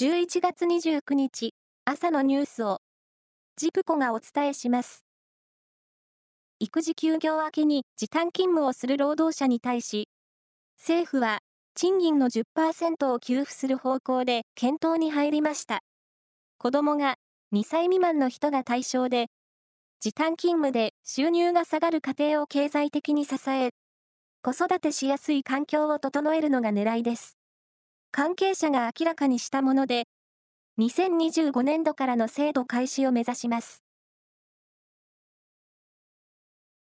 11月29日朝のニュースをジプコがお伝えします。育児休業明けに時短勤務をする労働者に対し、政府は賃金の10%を給付する方向で検討に入りました。子供が2歳未満の人が対象で、時短勤務で収入が下がる家庭を経済的に支え、子育てしやすい環境を整えるのが狙いです。関係者が明らかにしたもので、2025年度からの制度開始を目指します。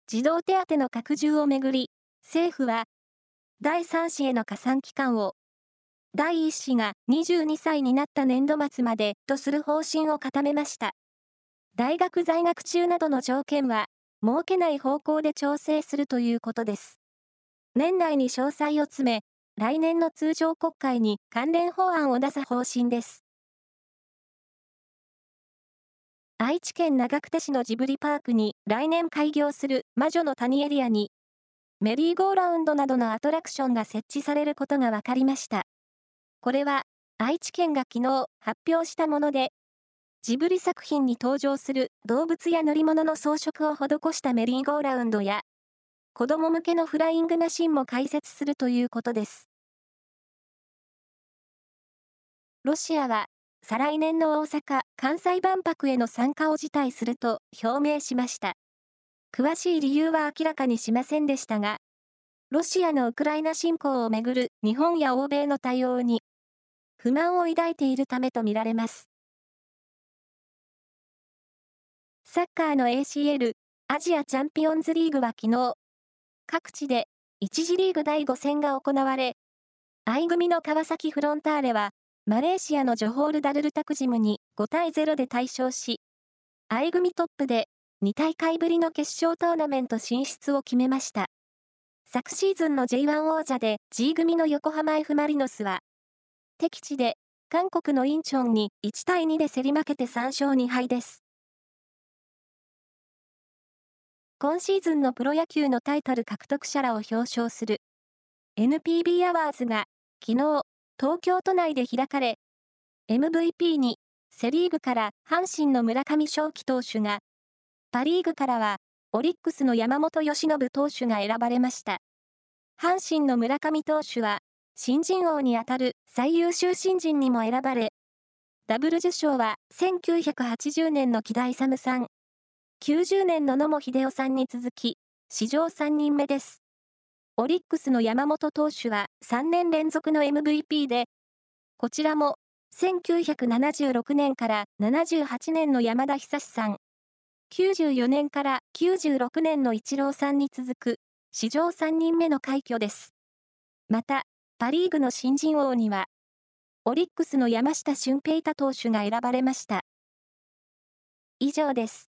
児童手当の拡充をめぐり、政府は、第3子への加算期間を、第1子が22歳になった年度末までとする方針を固めました。大学在学中などの条件は、設けない方向で調整するということです。年内に詳細を詰め、来年の通常国会に関連法案を出す方針です。愛知県長久手市のジブリパークに来年開業する魔女の谷エリアに、メリーゴーラウンドなどのアトラクションが設置されることが分かりました。これは、愛知県が昨日発表したもので、ジブリ作品に登場する動物や乗り物の装飾を施したメリーゴーラウンドや、子供向けのフライングマシンも開設するということです。ロシアは、再来年の大阪・関西万博への参加を辞退すると表明しました。詳しい理由は明らかにしませんでしたが、ロシアのウクライナ侵攻をめぐる日本や欧米の対応に不満を抱いているためとみられます。サッカーの ACL アジアチャンピオンズリーグは昨日、各地で1次リーグ第5戦が行われ、I 組の川崎フロンターレはマレーシアのジョホール・ダルルタクジムに5対0で大勝し、I 組トップで2大会ぶりの決勝トーナメント進出を決めました。昨シーズンの J1 王者で G 組の横浜 F マリノスは、敵地で韓国のインチョンに1対2で競り負けて3勝2敗です。今シーズンのプロ野球のタイトル獲得者らを表彰する NPB アワーズが昨日東京都内で開かれ、MVP にセリーグから阪神の村上正輝投手が、パリーグからはオリックスの山本由伸投手が選ばれました。阪神の村上投手は、新人王にあたる最優秀新人にも選ばれ、ダブル受賞は1980年の木田勇さん、90年の野茂英雄さんに続き、史上3人目です。オリックスの山本投手は3年連続の MVP で、こちらも1976年から78年の山田久志さん、94年から96年のイチローさんに続く史上3人目の快挙です。また、パリーグの新人王には、オリックスの山下俊平太投手が選ばれました。以上です。